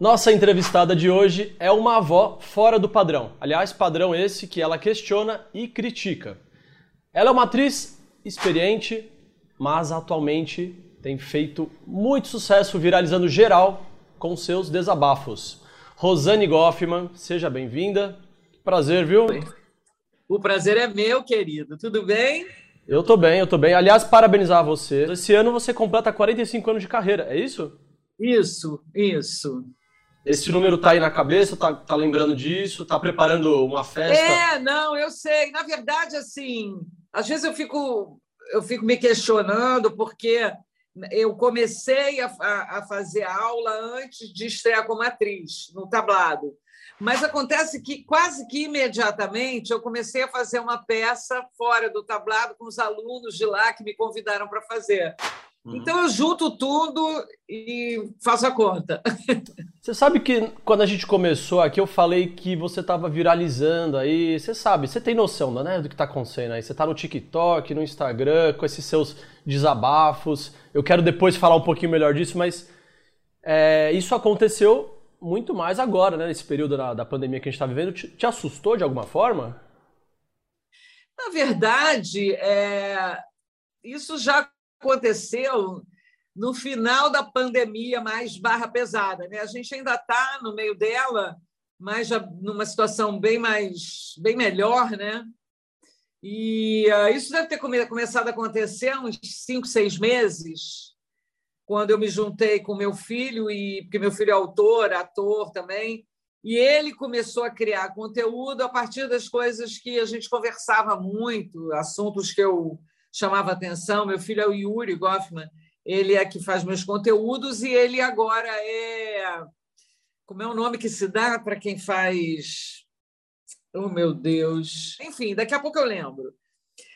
Nossa entrevistada de hoje é uma avó fora do padrão. Aliás, padrão esse que ela questiona e critica. Ela é uma atriz experiente, mas atualmente tem feito muito sucesso viralizando geral com seus desabafos. Rosane Goffman, seja bem-vinda. Prazer, viu? O prazer é meu, querido. Tudo bem? Eu tô bem, eu tô bem. Aliás, parabenizar você. Esse ano você completa 45 anos de carreira, é isso? Isso, isso. Esse número tá aí na cabeça, tá, tá lembrando disso, tá preparando uma festa? É, não, eu sei. Na verdade, assim, às vezes eu fico, eu fico me questionando porque eu comecei a, a, a fazer aula antes de estrear como atriz no tablado. Mas acontece que quase que imediatamente eu comecei a fazer uma peça fora do tablado com os alunos de lá que me convidaram para fazer. Uhum. Então eu junto tudo e faço a conta. Você sabe que quando a gente começou aqui eu falei que você estava viralizando aí, você sabe, você tem noção né, do que está acontecendo aí. Você está no TikTok, no Instagram, com esses seus desabafos. Eu quero depois falar um pouquinho melhor disso, mas é, isso aconteceu muito mais agora, né, nesse período da, da pandemia que a gente está vivendo. Te, te, assustou de alguma forma? Na verdade, é, isso já aconteceu no final da pandemia mais barra pesada. Né? A gente ainda está no meio dela, mas já numa situação bem mais bem melhor, né? E uh, isso deve ter come começado a acontecer há uns cinco, seis meses, quando eu me juntei com meu filho e porque meu filho é autor, ator também, e ele começou a criar conteúdo a partir das coisas que a gente conversava muito, assuntos que eu chamava atenção. Meu filho é o Yuri Goffman, ele é que faz meus conteúdos e ele agora é. Como é o nome que se dá para quem faz. Oh, meu Deus! Enfim, daqui a pouco eu lembro.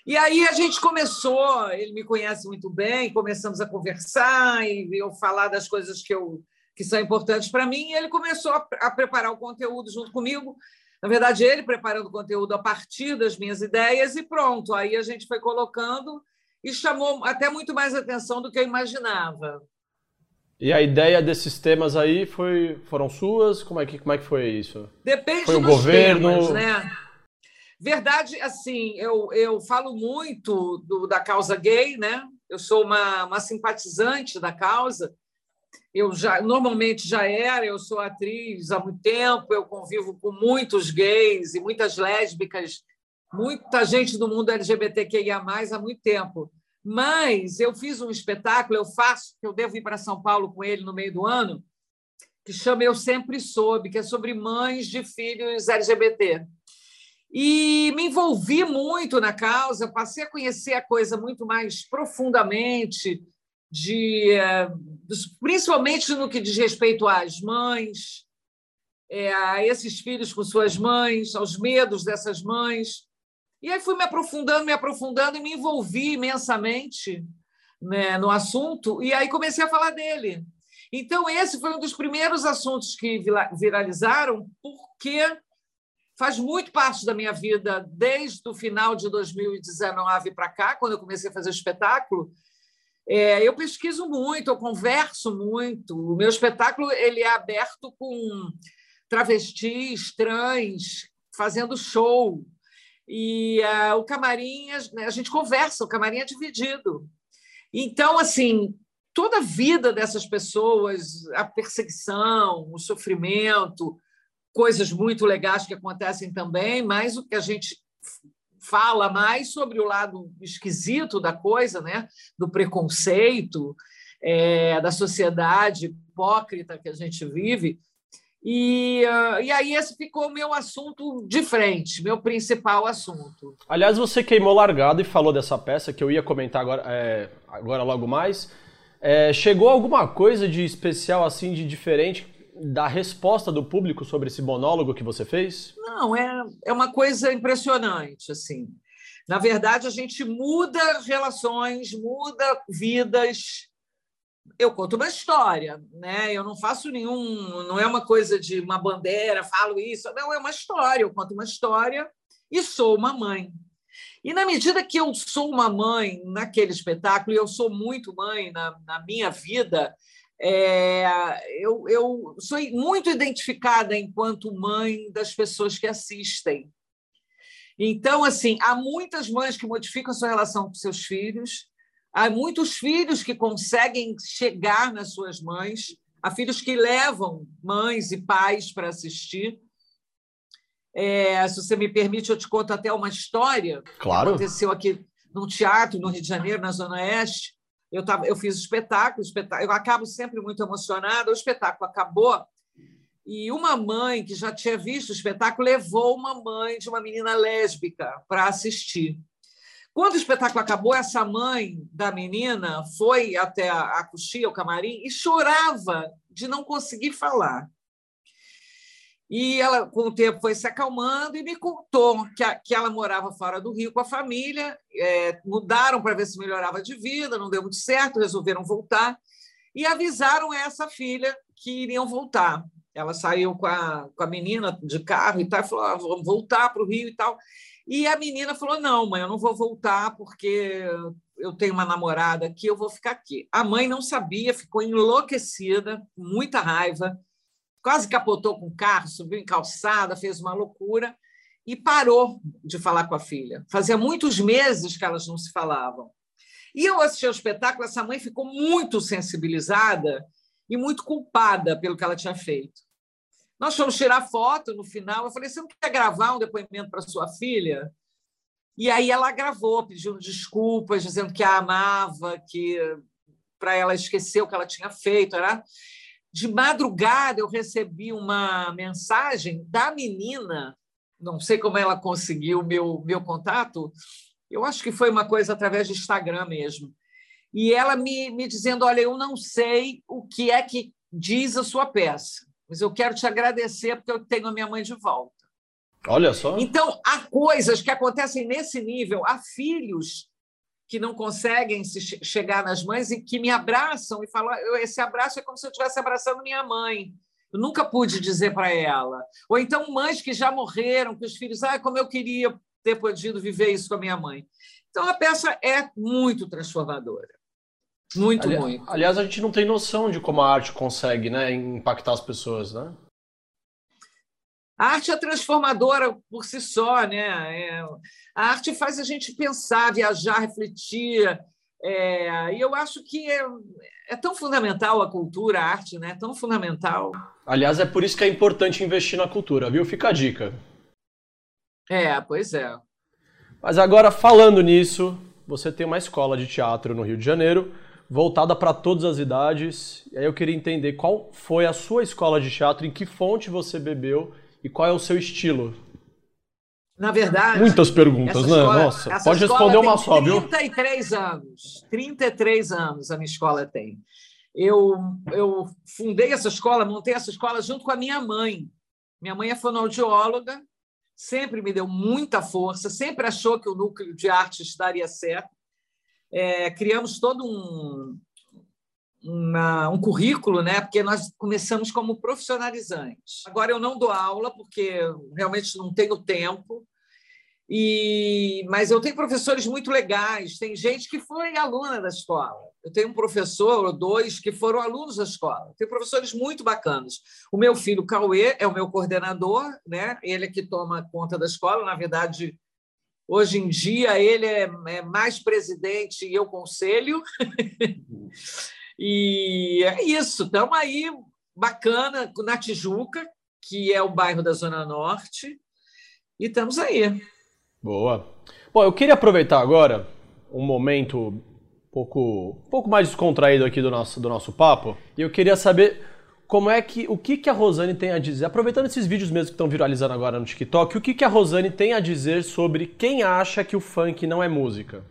E aí a gente começou, ele me conhece muito bem, começamos a conversar e eu falar das coisas que, eu, que são importantes para mim, e ele começou a, a preparar o conteúdo junto comigo. Na verdade, ele preparando o conteúdo a partir das minhas ideias e pronto. Aí a gente foi colocando e chamou até muito mais atenção do que eu imaginava. E a ideia desses temas aí foi, foram suas? Como é que, como é que foi isso? Depende foi o governo, temas, né? Verdade, assim, eu, eu falo muito do, da causa gay, né? Eu sou uma, uma simpatizante da causa, eu já normalmente já era, eu sou atriz há muito tempo, eu convivo com muitos gays e muitas lésbicas, muita gente do mundo LGBTQIA+, há muito tempo. Mas eu fiz um espetáculo, eu faço, que eu devo ir para São Paulo com ele no meio do ano, que chama Eu Sempre Soube, que é sobre mães de filhos LGBT. E me envolvi muito na causa, passei a conhecer a coisa muito mais profundamente, de, eh, principalmente no que diz respeito às mães, é, a esses filhos com suas mães, aos medos dessas mães. E aí fui me aprofundando, me aprofundando e me envolvi imensamente né, no assunto, e aí comecei a falar dele. Então, esse foi um dos primeiros assuntos que viralizaram, porque faz muito parte da minha vida desde o final de 2019 para cá, quando eu comecei a fazer espetáculo, é, eu pesquiso muito, eu converso muito. O meu espetáculo ele é aberto com travestis, trans, fazendo show. E uh, o camarim, a gente conversa, o camarim é dividido. Então, assim, toda a vida dessas pessoas, a perseguição, o sofrimento, coisas muito legais que acontecem também, mas o que a gente fala mais sobre o lado esquisito da coisa, né? do preconceito, é, da sociedade hipócrita que a gente vive. E, uh, e aí esse ficou o meu assunto de frente, meu principal assunto. Aliás, você queimou largado e falou dessa peça que eu ia comentar agora, é, agora logo mais. É, chegou alguma coisa de especial, assim, de diferente da resposta do público sobre esse monólogo que você fez? Não, é, é uma coisa impressionante, assim. Na verdade, a gente muda relações, muda vidas. Eu conto uma história, né? Eu não faço nenhum, não é uma coisa de uma bandeira, falo isso, não, é uma história, eu conto uma história e sou uma mãe. E na medida que eu sou uma mãe naquele espetáculo, e eu sou muito mãe na, na minha vida, É, eu, eu sou muito identificada enquanto mãe das pessoas que assistem. Então, assim, há muitas mães que modificam a sua relação com seus filhos, há muitos filhos que conseguem chegar nas suas mães, há filhos que levam mães e pais para assistir. É, se você me permite, eu te conto até uma história claro. que aconteceu aqui num teatro no Rio de Janeiro, na Zona Oeste. Eu, tava, eu fiz espetáculo, espetáculo, eu acabo sempre muito emocionada. O espetáculo acabou e uma mãe que já tinha visto o espetáculo levou uma mãe de uma menina lésbica para assistir. Quando o espetáculo acabou, essa mãe da menina foi até a coxia, o camarim, e chorava de não conseguir falar. E ela, com o tempo, foi se acalmando e me contou que, a, que ela morava fora do Rio com a família, é, mudaram para ver se melhorava de vida, não deu muito certo, resolveram voltar e avisaram essa filha que iriam voltar. Ela saiu com a, com a menina de carro e tal, e falou: ah, vamos voltar para o Rio e tal. E a menina falou: não, mãe, eu não vou voltar porque eu tenho uma namorada aqui, eu vou ficar aqui. A mãe não sabia, ficou enlouquecida, muita raiva, quase capotou com o carro, subiu em calçada, fez uma loucura e parou de falar com a filha. Fazia muitos meses que elas não se falavam. E eu assisti ao espetáculo, essa mãe ficou muito sensibilizada e muito culpada pelo que ela tinha feito. Nós fomos tirar foto no final. Eu falei: você não quer gravar um depoimento para sua filha? E aí ela gravou, pedindo desculpas, dizendo que a amava, que para ela esquecer o que ela tinha feito. Era... De madrugada, eu recebi uma mensagem da menina, não sei como ela conseguiu meu, meu contato, eu acho que foi uma coisa através de Instagram mesmo e ela me, me dizendo: Olha, eu não sei o que é que diz a sua peça, mas eu quero te agradecer porque eu tenho a minha mãe de volta. Olha só. Então, há coisas que acontecem nesse nível, há filhos que não conseguem se chegar nas mães e que me abraçam e falam: esse abraço é como se eu estivesse abraçando minha mãe. Eu nunca pude dizer para ela. Ou então mães que já morreram, que os filhos, ah, como eu queria ter podido viver isso com a minha mãe. Então a peça é muito transformadora. Muito, Ali, muito. Aliás, a gente não tem noção de como a arte consegue né, impactar as pessoas, né? A arte é transformadora por si só, né? É, a arte faz a gente pensar, viajar, refletir. É, e eu acho que é, é, tão fundamental a cultura, a arte, né? Tão fundamental. Aliás, é por isso que é importante investir na cultura, viu? Fica a dica. É, pois é. Mas agora, falando nisso, você tem uma escola de teatro no Rio de Janeiro voltada para todas as idades. E aí eu queria entender qual foi a sua escola de teatro, em que fonte você bebeu e qual é o seu estilo. Na verdade. Muitas perguntas, né? Escola, Nossa, pode responder uma só, viu? 33 anos. 33 anos a minha escola tem. Eu, eu fundei essa escola, montei essa escola junto com a minha mãe. Minha mãe é fonoaudióloga, sempre me deu muita força, sempre achou que o núcleo de artes daria certo é, criamos todo um, uma, um currículo, né? porque nós começamos como profissionalizantes. Agora eu não dou aula, porque realmente não tenho tempo, e, mas eu tenho professores muito legais, tem gente que foi aluna da escola. Eu tenho um professor ou dois que foram alunos da escola. Tem professores muito bacanas. O meu filho Cauê é o meu coordenador, né? ele é que toma conta da escola. Na verdade, Hoje em dia, ele é, é mais presidente e eu conselho. e é isso, estamos aí, bacana, na Tijuca, que é o bairro da Zona Norte, e estamos aí. Boa. Bom, eu queria aproveitar agora um momento um pouco, um pouco mais descontraído aqui do nosso, do nosso papo, e eu queria saber como é que o que, que a Rosane tem a dizer, aproveitando esses vídeos mesmo que estão viralizando agora no TikTok, o que, que a Rosane tem a dizer sobre quem acha que o funk não é música?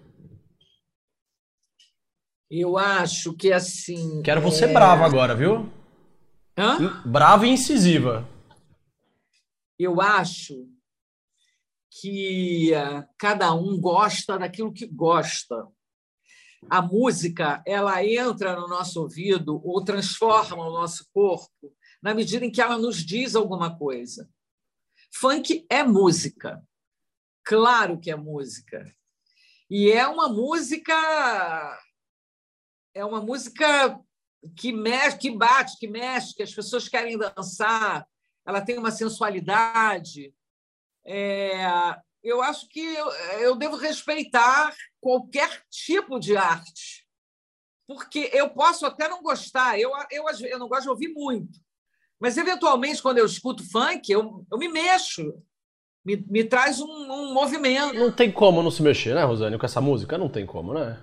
Eu acho que assim. Quero você é... brava agora, viu? Hã? Brava e incisiva. Eu acho que uh, cada um gosta daquilo que gosta a música ela entra no nosso ouvido ou transforma o nosso corpo na medida em que ela nos diz alguma coisa. Funk é música, claro que é música. E é uma música é uma música que mexe, que bate, que mexe, que as pessoas querem dançar, ela tem uma sensualidade. É, eu acho que eu, eu devo respeitar qualquer tipo de arte, porque eu posso até não gostar, eu, eu, eu não gosto de ouvir muito, mas eventualmente, quando eu escuto funk, eu, eu me mexo, me, me traz um, um movimento. Não tem como não se mexer, né, Rosane, com essa música? Não tem como, né?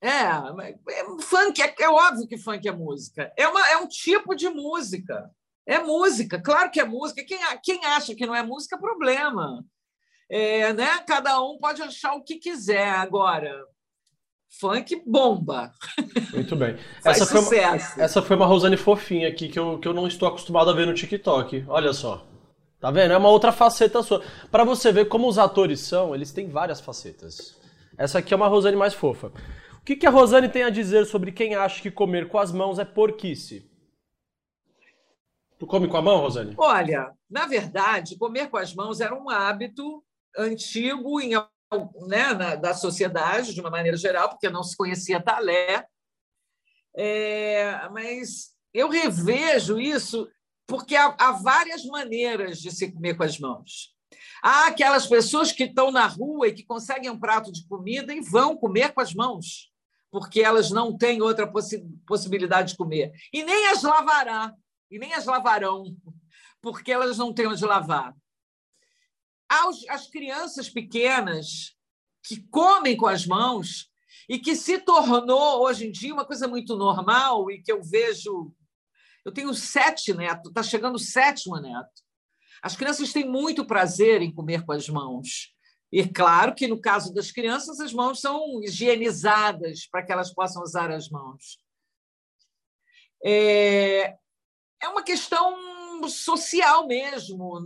É, é funk é, é, óbvio que funk é música. É, uma, é um tipo de música. É música, claro que é música. Quem, quem acha que não é música é problema. É, né? Cada um pode achar o que quiser. Agora, funk bomba. Muito bem. essa, foi uma, essa foi uma Rosane fofinha aqui que eu, que eu não estou acostumado a ver no TikTok. Olha só. Tá vendo? É uma outra faceta sua. Para você ver como os atores são, eles têm várias facetas. Essa aqui é uma Rosane mais fofa que, que a Rosane tem a dizer sobre quem acha que comer com as mãos é porquice? Tu come com a mão, Rosane? Olha, na verdade, comer com as mãos era um hábito antigo em, né, na, da sociedade, de uma maneira geral, porque não se conhecia talé. É, mas eu revejo isso porque há, há várias maneiras de se comer com as mãos. Há aquelas pessoas que estão na rua e que conseguem um prato de comida e vão comer com as mãos porque elas não têm outra possi possibilidade de comer. E nem as lavará, e nem as lavarão, porque elas não têm onde lavar. Aos, as crianças pequenas que comem com as mãos e que se tornou, hoje em dia, uma coisa muito normal e que eu vejo. Eu tenho sete netos, está chegando o sétimo neto. As crianças têm muito prazer em comer com as mãos. E claro que, no caso das crianças, as mãos são higienizadas para que elas possam usar as mãos. É, é uma questão social mesmo,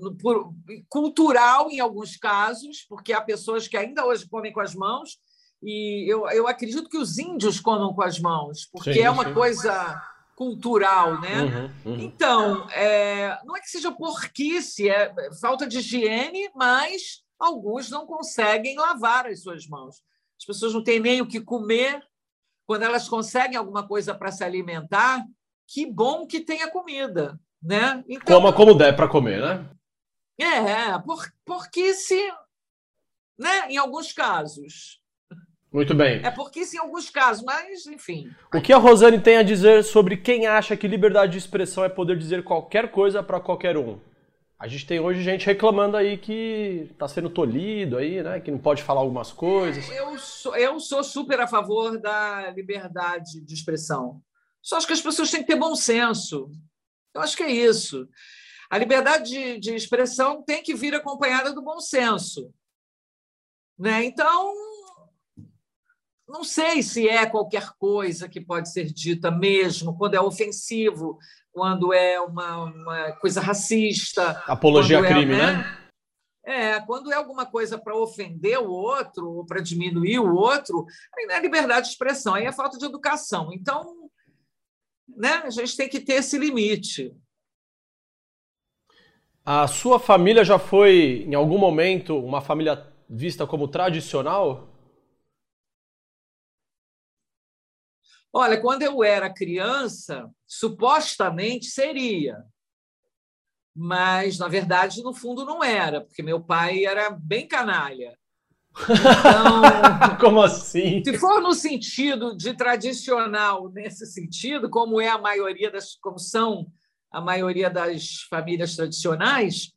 cultural em alguns casos, porque há pessoas que ainda hoje comem com as mãos, e eu, eu acredito que os índios comam com as mãos, porque sim, é uma sim. coisa cultural, né? Uhum, uhum. Então, é, não é que seja porquice, é falta de higiene, mas alguns não conseguem lavar as suas mãos. As pessoas não têm nem o que comer. Quando elas conseguem alguma coisa para se alimentar, que bom que tenha comida, né? Então, Coma como der para comer, né? É, por, porque se, né, em alguns casos. Muito bem. É porque se em alguns casos, mas enfim. O que a Rosane tem a dizer sobre quem acha que liberdade de expressão é poder dizer qualquer coisa para qualquer um? A gente tem hoje gente reclamando aí que está sendo tolhido aí, né? Que não pode falar algumas coisas. Eu sou, eu sou super a favor da liberdade de expressão. Só acho que as pessoas têm que ter bom senso. Eu acho que é isso. A liberdade de, de expressão tem que vir acompanhada do bom senso. Né? Então, não sei se é qualquer coisa que pode ser dita mesmo, quando é ofensivo, quando é uma, uma coisa racista. Apologia a é, crime, é, né? É, quando é alguma coisa para ofender o outro ou para diminuir o outro, aí não é liberdade de expressão, aí é falta de educação. Então, né, a gente tem que ter esse limite. A sua família já foi, em algum momento, uma família vista como tradicional? Olha, quando eu era criança, supostamente seria. Mas, na verdade, no fundo não era, porque meu pai era bem canalha. Então, como assim? Se for no sentido de tradicional, nesse sentido, como é a maioria das, como são a maioria das famílias tradicionais,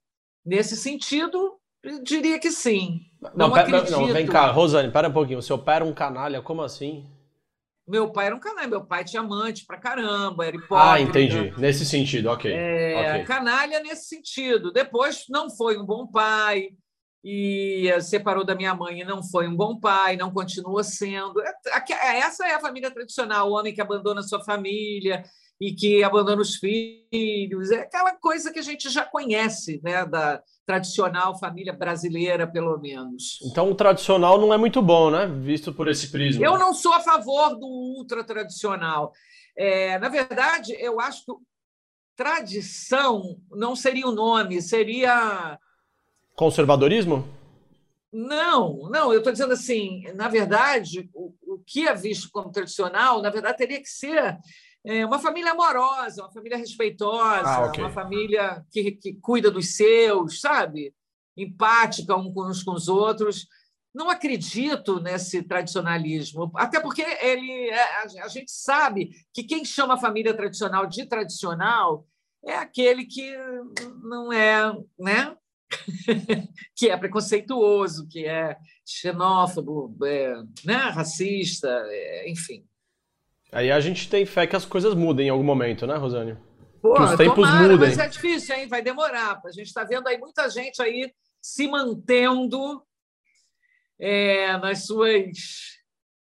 nesse sentido, eu diria que sim. Não, não, pera, não vem cá, Rosane, para um pouquinho. O seu pai era um canalha, como assim? Meu pai era um canalha, meu pai tinha amante pra caramba, era hipócrita. Ah, entendi. Nesse sentido, ok. É, okay. Canalha nesse sentido. Depois não foi um bom pai, e separou da minha mãe e não foi um bom pai, não continua sendo. É, essa é a família tradicional, o homem que abandona sua família e que abandona os filhos, é aquela coisa que a gente já conhece, né, da tradicional família brasileira, pelo menos. Então o tradicional não é muito bom, né, visto por esse prisma. Eu não sou a favor do ultra tradicional. É, na verdade, eu acho que tradição não seria o nome, seria conservadorismo. Não, não, eu estou dizendo assim, na verdade, o, o que é visto como tradicional, na verdade, teria que ser é uma família amorosa, uma família respeitosa, ah, okay. uma família que, que cuida dos seus, sabe? Empática uns com os outros. Não acredito nesse tradicionalismo, até porque ele, é, a gente sabe que quem chama a família tradicional de tradicional é aquele que não é, né? que é preconceituoso, que é xenófobo, é, né? racista, é, enfim. Aí a gente tem fé que as coisas mudem em algum momento, né, Rosane? Que os tempos tomara, mudem. Mas é difícil, hein? Vai demorar. A gente está vendo aí muita gente aí se mantendo é, nas suas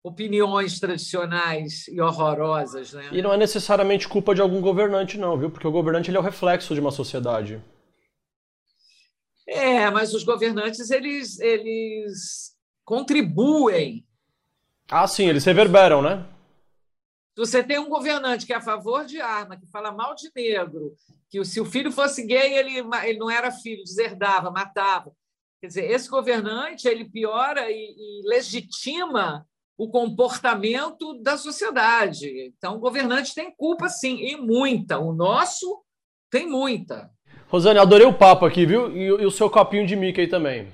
opiniões tradicionais e horrorosas. Né? E não é necessariamente culpa de algum governante, não, viu? Porque o governante ele é o reflexo de uma sociedade. É, mas os governantes eles, eles contribuem. Ah, sim, eles reverberam, né? Se você tem um governante que é a favor de arma, que fala mal de negro, que se o filho fosse gay, ele, ele não era filho, deserdava, matava. Quer dizer, esse governante ele piora e, e legitima o comportamento da sociedade. Então, o governante tem culpa, sim, e muita. O nosso tem muita. Rosane, adorei o papo aqui, viu? E, e o seu copinho de Mickey também.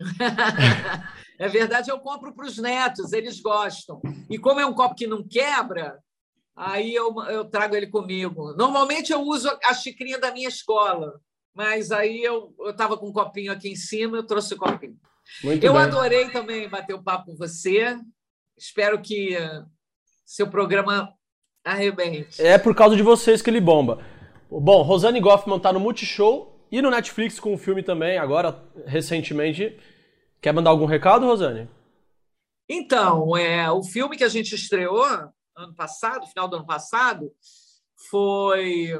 é verdade, eu compro para os netos, eles gostam. E como é um copo que não quebra, aí eu, eu trago ele comigo. Normalmente eu uso a xicrinha da minha escola. Mas aí eu estava com um copinho aqui em cima, eu trouxe o copinho. Muito eu bem. adorei também bater o papo com você. Espero que seu programa arrebente. É por causa de vocês que ele bomba. Bom, Rosane Goffman está no Multishow e no Netflix com um filme também, agora, recentemente. Quer mandar algum recado, Rosane? Então, é, o filme que a gente estreou ano passado, final do ano passado, foi.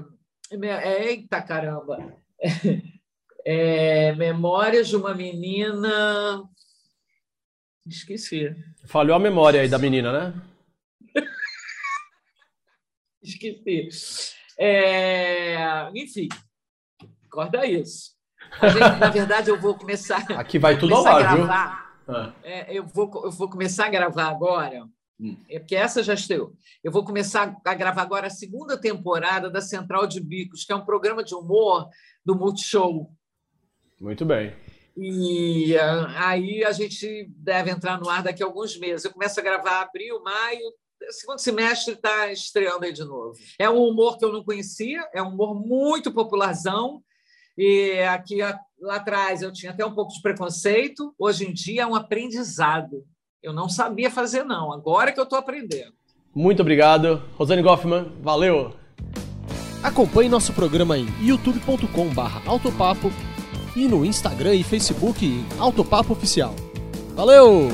Eita caramba! É, Memórias de uma menina. Esqueci. Falhou a memória aí da menina, né? Esqueci. É, enfim, corta isso. Gente, na verdade, eu vou começar. Aqui vai tudo ao ar, viu? Ah. É, eu, vou, eu vou começar a gravar agora Hum. É porque essa já estreou. Eu vou começar a gravar agora a segunda temporada da Central de Bicos, que é um programa de humor do Multishow. Muito bem. E uh, aí a gente deve entrar no ar daqui a alguns meses. Eu começo a gravar abril, maio, segundo semestre está estreando aí de novo. É um humor que eu não conhecia, é um humor muito popularzão. E aqui lá atrás eu tinha até um pouco de preconceito. Hoje em dia é um aprendizado. Eu não sabia fazer, não. Agora que eu estou aprendendo. Muito obrigado. Rosane Goffman, valeu! Acompanhe nosso programa em youtube.com/barra autopapo e no Instagram e Facebook Autopapo Oficial. Valeu!